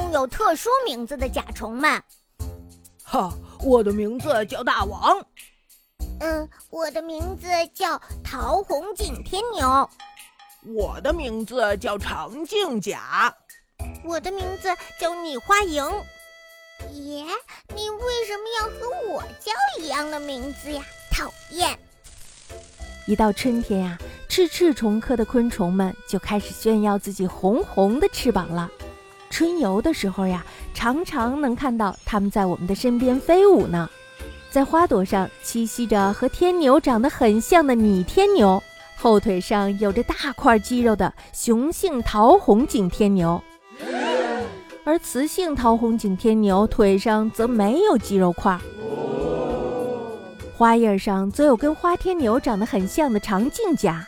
有特殊名字的甲虫们。哈，我的名字叫大王。嗯，我的名字叫桃红景天牛。我的名字叫长颈甲。我的名字叫拟花蝇。耶，你为什么要和我叫一样的名字呀？讨厌！一到春天呀，赤翅虫科的昆虫们就开始炫耀自己红红的翅膀了。春游的时候呀，常常能看到它们在我们的身边飞舞呢。在花朵上栖息着和天牛长得很像的拟天牛，后腿上有着大块肌肉的雄性桃红颈天牛，而雌性桃红颈天牛腿上则没有肌肉块。花叶上则有跟花天牛长得很像的长颈甲，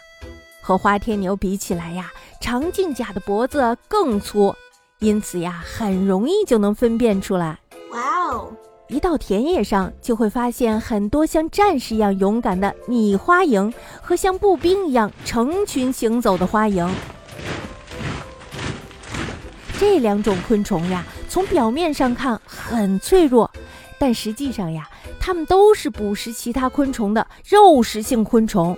和花天牛比起来呀，长颈甲的脖子更粗，因此呀，很容易就能分辨出来。哇哦！一到田野上，就会发现很多像战士一样勇敢的米花蝇和像步兵一样成群行走的花蝇。这两种昆虫呀，从表面上看很脆弱，但实际上呀，它们都是捕食其他昆虫的肉食性昆虫。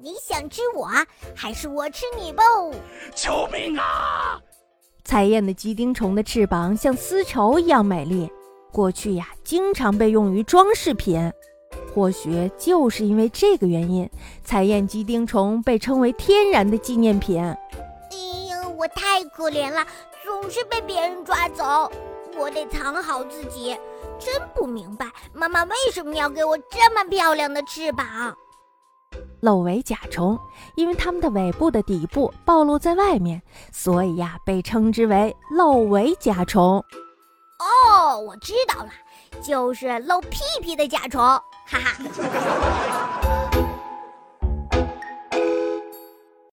你想吃我，还是我吃你不？救命啊！彩燕的鸡丁虫的翅膀像丝绸一样美丽，过去呀经常被用于装饰品。或许就是因为这个原因，彩燕鸡丁虫被称为天然的纪念品。哎呀，我太可怜了，总是被别人抓走，我得藏好自己。真不明白，妈妈为什么要给我这么漂亮的翅膀？漏尾甲虫，因为它们的尾部的底部暴露在外面，所以呀，被称之为漏尾甲虫。哦，我知道了，就是露屁屁的甲虫，哈哈。